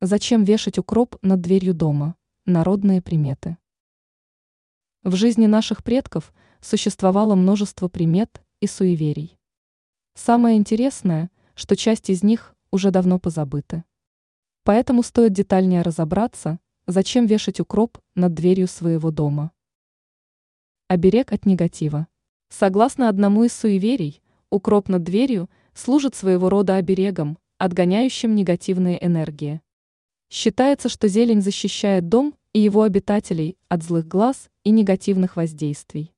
Зачем вешать укроп над дверью дома? Народные приметы. В жизни наших предков существовало множество примет и суеверий. Самое интересное, что часть из них уже давно позабыты. Поэтому стоит детальнее разобраться, зачем вешать укроп над дверью своего дома. Оберег от негатива. Согласно одному из суеверий, укроп над дверью служит своего рода оберегом, отгоняющим негативные энергии. Считается, что зелень защищает дом и его обитателей от злых глаз и негативных воздействий.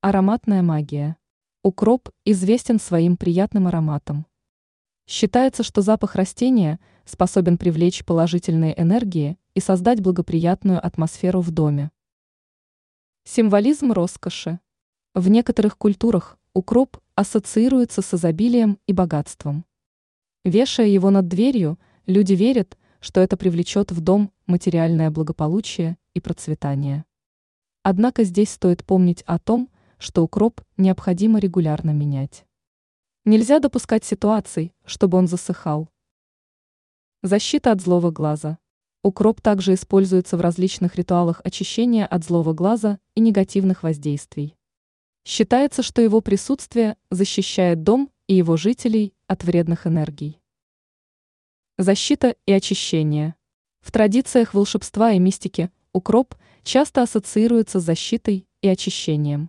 Ароматная магия. Укроп известен своим приятным ароматом. Считается, что запах растения способен привлечь положительные энергии и создать благоприятную атмосферу в доме. Символизм роскоши. В некоторых культурах укроп ассоциируется с изобилием и богатством. Вешая его над дверью, люди верят, что это привлечет в дом материальное благополучие и процветание. Однако здесь стоит помнить о том, что укроп необходимо регулярно менять. Нельзя допускать ситуаций, чтобы он засыхал. Защита от злого глаза. Укроп также используется в различных ритуалах очищения от злого глаза и негативных воздействий. Считается, что его присутствие защищает дом и его жителей от вредных энергий. Защита и очищение. В традициях волшебства и мистики укроп часто ассоциируется с защитой и очищением.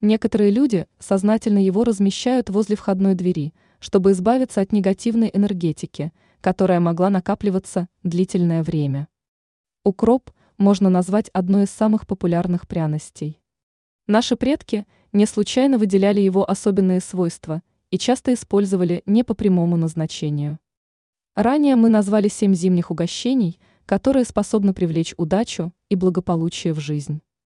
Некоторые люди сознательно его размещают возле входной двери, чтобы избавиться от негативной энергетики, которая могла накапливаться длительное время. Укроп можно назвать одной из самых популярных пряностей. Наши предки не случайно выделяли его особенные свойства и часто использовали не по прямому назначению. Ранее мы назвали семь зимних угощений, которые способны привлечь удачу и благополучие в жизнь.